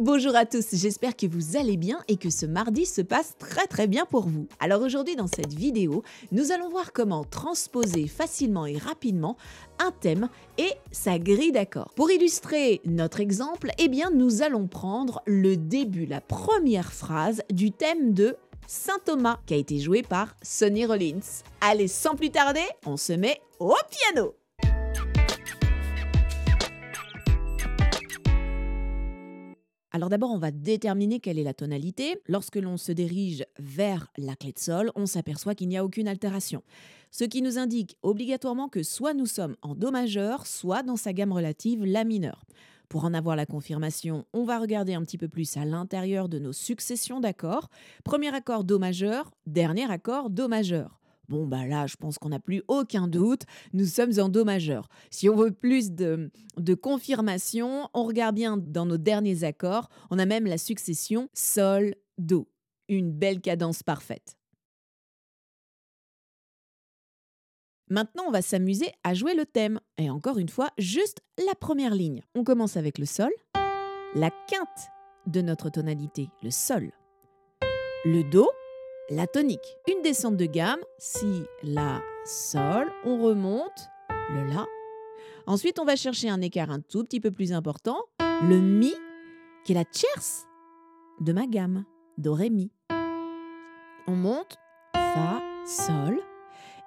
Bonjour à tous, j'espère que vous allez bien et que ce mardi se passe très très bien pour vous. Alors aujourd'hui dans cette vidéo, nous allons voir comment transposer facilement et rapidement un thème et sa grille d'accords. Pour illustrer notre exemple, eh bien nous allons prendre le début, la première phrase du thème de Saint Thomas qui a été joué par Sonny Rollins. Allez, sans plus tarder, on se met au piano. Alors d'abord, on va déterminer quelle est la tonalité. Lorsque l'on se dirige vers la clé de sol, on s'aperçoit qu'il n'y a aucune altération. Ce qui nous indique obligatoirement que soit nous sommes en Do majeur, soit dans sa gamme relative La mineur. Pour en avoir la confirmation, on va regarder un petit peu plus à l'intérieur de nos successions d'accords. Premier accord Do majeur, dernier accord Do majeur. Bon, bah là, je pense qu'on n'a plus aucun doute. Nous sommes en Do majeur. Si on veut plus de, de confirmation, on regarde bien dans nos derniers accords. On a même la succession Sol, Do. Une belle cadence parfaite. Maintenant, on va s'amuser à jouer le thème. Et encore une fois, juste la première ligne. On commence avec le Sol, la quinte de notre tonalité, le Sol, le Do, la tonique. Une descente de gamme, si, la, sol, on remonte, le la. Ensuite, on va chercher un écart un tout petit peu plus important, le mi, qui est la tierce de ma gamme, do, ré, mi. On monte, fa, sol,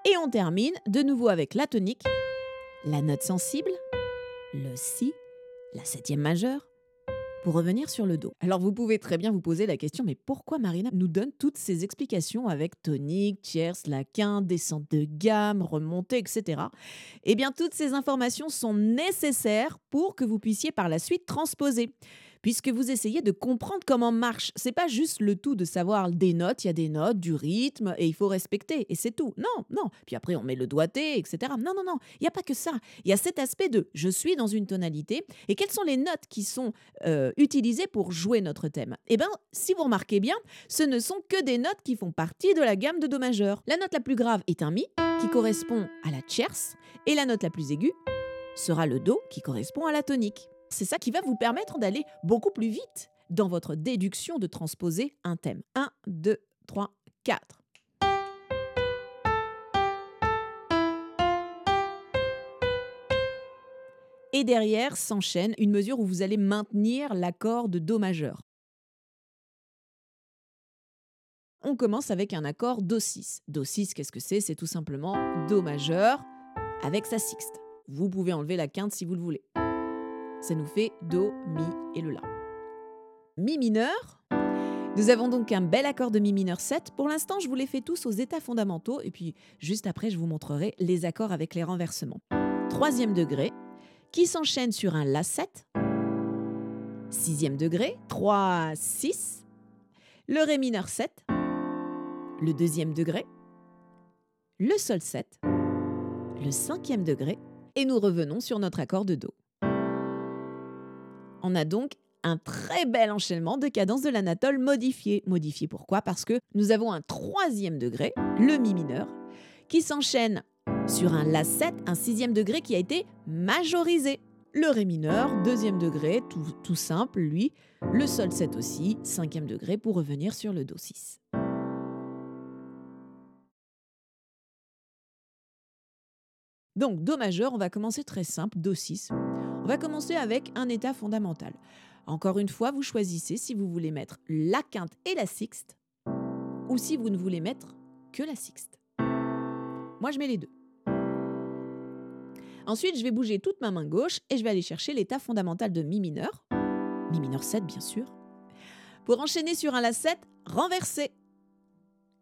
et on termine de nouveau avec la tonique, la note sensible, le si, la septième majeure, revenir sur le dos. Alors vous pouvez très bien vous poser la question, mais pourquoi Marina nous donne toutes ces explications avec tonique, tierce, laquin, descente de gamme, remontée, etc. Eh bien, toutes ces informations sont nécessaires pour que vous puissiez par la suite transposer puisque vous essayez de comprendre comment marche. C'est pas juste le tout de savoir des notes, il y a des notes, du rythme, et il faut respecter, et c'est tout. Non, non. Puis après, on met le doigté, etc. Non, non, non. Il n'y a pas que ça. Il y a cet aspect de je suis dans une tonalité, et quelles sont les notes qui sont euh, utilisées pour jouer notre thème? Eh bien, si vous remarquez bien, ce ne sont que des notes qui font partie de la gamme de Do majeur. La note la plus grave est un Mi, qui correspond à la tierce, et la note la plus aiguë sera le Do, qui correspond à la tonique. C'est ça qui va vous permettre d'aller beaucoup plus vite dans votre déduction de transposer un thème. 1, 2, 3, 4. Et derrière s'enchaîne une mesure où vous allez maintenir l'accord de Do majeur. On commence avec un accord Do6. Do6, qu'est-ce que c'est? C'est tout simplement Do majeur avec sa sixte. Vous pouvez enlever la quinte si vous le voulez. Ça nous fait Do, Mi et le La. Mi mineur. Nous avons donc un bel accord de Mi mineur 7. Pour l'instant, je vous les fais tous aux états fondamentaux et puis juste après, je vous montrerai les accords avec les renversements. Troisième degré, qui s'enchaîne sur un La 7. Sixième degré, 3, 6. Le Ré mineur 7. Le deuxième degré. Le Sol 7. Le cinquième degré. Et nous revenons sur notre accord de Do. On a donc un très bel enchaînement de cadences de l'anatole modifié. Modifié pourquoi? Parce que nous avons un troisième degré, le mi mineur, qui s'enchaîne sur un La 7, un sixième degré qui a été majorisé. Le Ré mineur, deuxième degré, tout, tout simple, lui. Le Sol 7 aussi, cinquième degré, pour revenir sur le Do 6. Donc, Do majeur, on va commencer très simple, Do 6. On va commencer avec un état fondamental. Encore une fois, vous choisissez si vous voulez mettre la quinte et la sixte ou si vous ne voulez mettre que la sixte. Moi, je mets les deux. Ensuite, je vais bouger toute ma main gauche et je vais aller chercher l'état fondamental de Mi mineur. Mi mineur 7, bien sûr. Pour enchaîner sur un La 7, renverser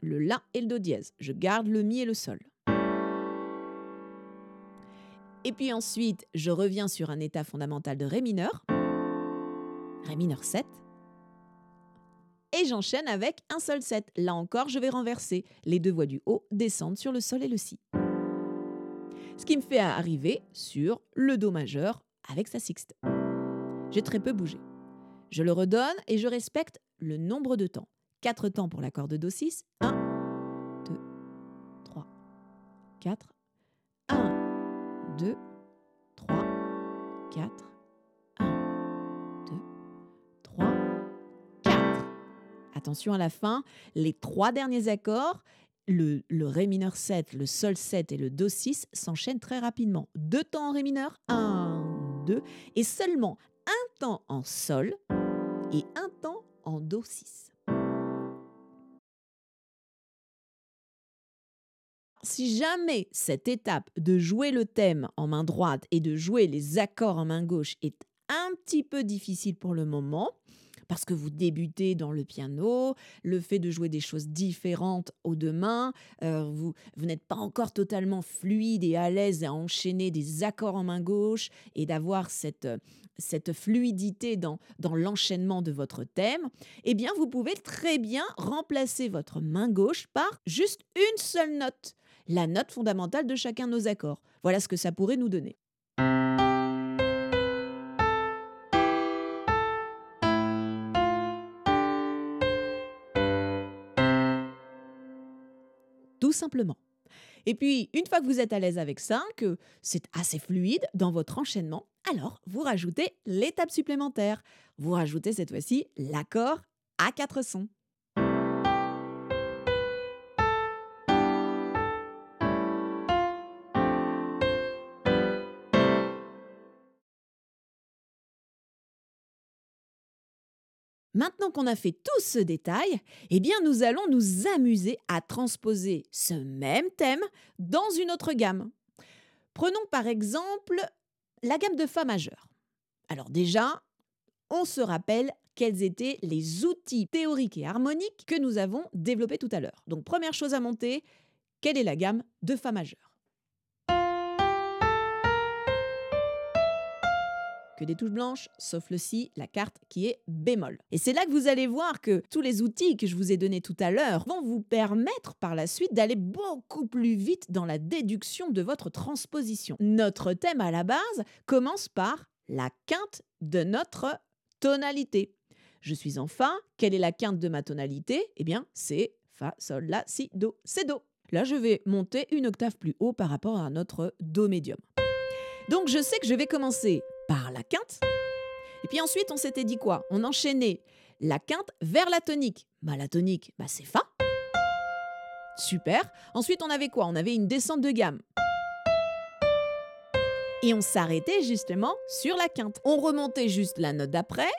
le La et le Do dièse. Je garde le Mi et le Sol. Et puis ensuite, je reviens sur un état fondamental de Ré mineur, Ré mineur 7, et j'enchaîne avec un Sol 7. Là encore, je vais renverser. Les deux voix du haut descendent sur le Sol et le Si. Ce qui me fait arriver sur le Do majeur avec sa sixte. J'ai très peu bougé. Je le redonne et je respecte le nombre de temps. 4 temps pour l'accord de Do 6. 1, 2, 3, 4, 2, 3, 4, 1, 2, 3, Attention à la fin, les trois derniers accords, le, le Ré mineur 7, le Sol 7 et le Do 6 s'enchaînent très rapidement. Deux temps en Ré mineur, 1, 2, et seulement un temps en Sol et un temps en Do 6. Si jamais cette étape de jouer le thème en main droite et de jouer les accords en main gauche est un petit peu difficile pour le moment, parce que vous débutez dans le piano, le fait de jouer des choses différentes aux deux mains, euh, vous, vous n'êtes pas encore totalement fluide et à l'aise à enchaîner des accords en main gauche et d'avoir cette, cette fluidité dans, dans l'enchaînement de votre thème, eh bien vous pouvez très bien remplacer votre main gauche par juste une seule note, la note fondamentale de chacun de nos accords. Voilà ce que ça pourrait nous donner. tout simplement. Et puis, une fois que vous êtes à l'aise avec ça, que c'est assez fluide dans votre enchaînement, alors vous rajoutez l'étape supplémentaire. Vous rajoutez cette fois-ci l'accord à quatre sons. Maintenant qu'on a fait tout ce détail, eh bien nous allons nous amuser à transposer ce même thème dans une autre gamme. Prenons par exemple la gamme de Fa majeur. Alors déjà, on se rappelle quels étaient les outils théoriques et harmoniques que nous avons développés tout à l'heure. Donc première chose à monter, quelle est la gamme de Fa majeur que des touches blanches, sauf le Si, la carte qui est bémol. Et c'est là que vous allez voir que tous les outils que je vous ai donnés tout à l'heure vont vous permettre par la suite d'aller beaucoup plus vite dans la déduction de votre transposition. Notre thème à la base commence par la quinte de notre tonalité. Je suis en Fa. Quelle est la quinte de ma tonalité? Eh bien, c'est Fa, Sol, La, Si, Do, c'est Do. Là, je vais monter une octave plus haut par rapport à notre Do médium. Donc, je sais que je vais commencer par la quinte. Et puis ensuite, on s'était dit quoi? On enchaînait la quinte vers la tonique. Bah, la tonique, bah, c'est Fa. Super. Ensuite, on avait quoi? On avait une descente de gamme. Et on s'arrêtait justement sur la quinte. On remontait juste la note d'après.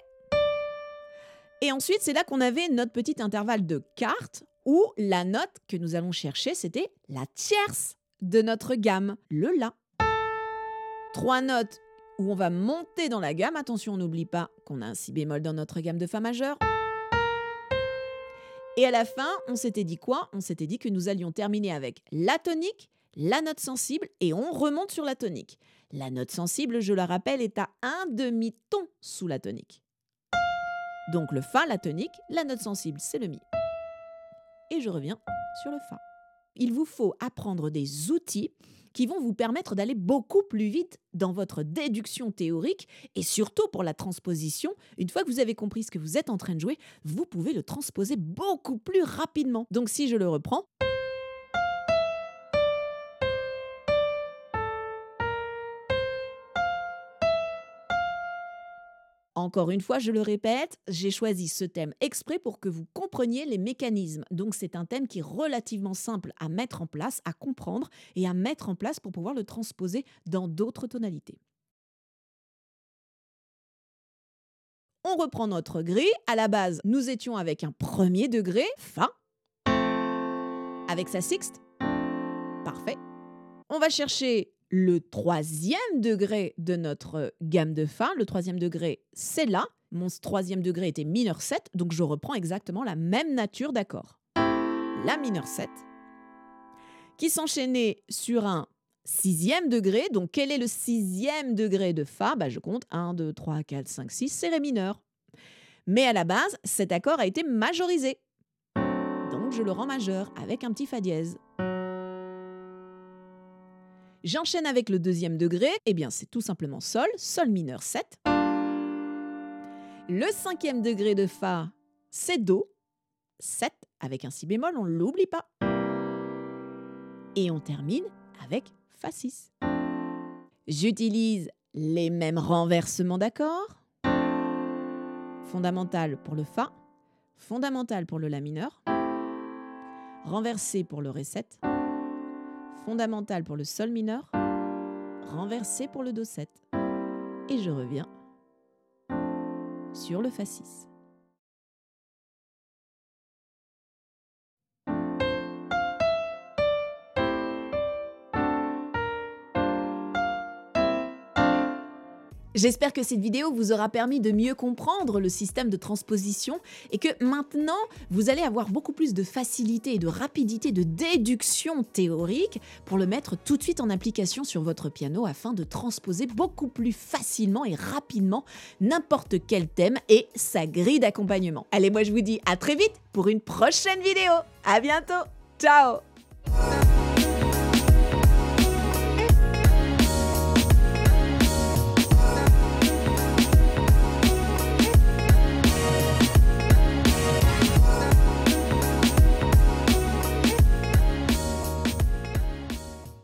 Et ensuite, c'est là qu'on avait notre petit intervalle de quarte où la note que nous allons chercher, c'était la tierce de notre gamme, le La. Trois notes où on va monter dans la gamme. Attention, on n'oublie pas qu'on a un si bémol dans notre gamme de Fa majeur. Et à la fin, on s'était dit quoi? On s'était dit que nous allions terminer avec la tonique, la note sensible et on remonte sur la tonique. La note sensible, je la rappelle, est à un demi-ton sous la tonique. Donc le Fa, la tonique, la note sensible, c'est le Mi. Et je reviens sur le Fa. Il vous faut apprendre des outils qui vont vous permettre d'aller beaucoup plus vite dans votre déduction théorique et surtout pour la transposition. Une fois que vous avez compris ce que vous êtes en train de jouer, vous pouvez le transposer beaucoup plus rapidement. Donc si je le reprends, Encore une fois, je le répète, j'ai choisi ce thème exprès pour que vous compreniez les mécanismes. Donc c'est un thème qui est relativement simple à mettre en place, à comprendre et à mettre en place pour pouvoir le transposer dans d'autres tonalités. On reprend notre grille. À la base, nous étions avec un premier degré, Fa, avec sa sixte. Parfait. On va chercher le troisième degré de notre gamme de Fa. Le troisième degré, c'est là. Mon troisième degré était mineur 7, donc je reprends exactement la même nature d'accord. La mineur 7, qui s'enchaînait sur un sixième degré. Donc quel est le sixième degré de Fa bah, Je compte 1, 2, 3, 4, 5, 6, c'est Ré mineur. Mais à la base, cet accord a été majorisé. Donc je le rends majeur avec un petit Fa dièse. J'enchaîne avec le deuxième degré, eh bien c'est tout simplement Sol, Sol mineur 7. Le cinquième degré de Fa, c'est Do, 7 avec un Si bémol, on ne l'oublie pas. Et on termine avec Fa 6. J'utilise les mêmes renversements d'accords. Fondamental pour le Fa, Fondamental pour le La mineur. Renversé pour le Ré 7 fondamentale pour le sol mineur, renversé pour le do7. Et je reviens sur le fa6. J'espère que cette vidéo vous aura permis de mieux comprendre le système de transposition et que maintenant vous allez avoir beaucoup plus de facilité et de rapidité de déduction théorique pour le mettre tout de suite en application sur votre piano afin de transposer beaucoup plus facilement et rapidement n'importe quel thème et sa grille d'accompagnement. Allez, moi je vous dis à très vite pour une prochaine vidéo. À bientôt. Ciao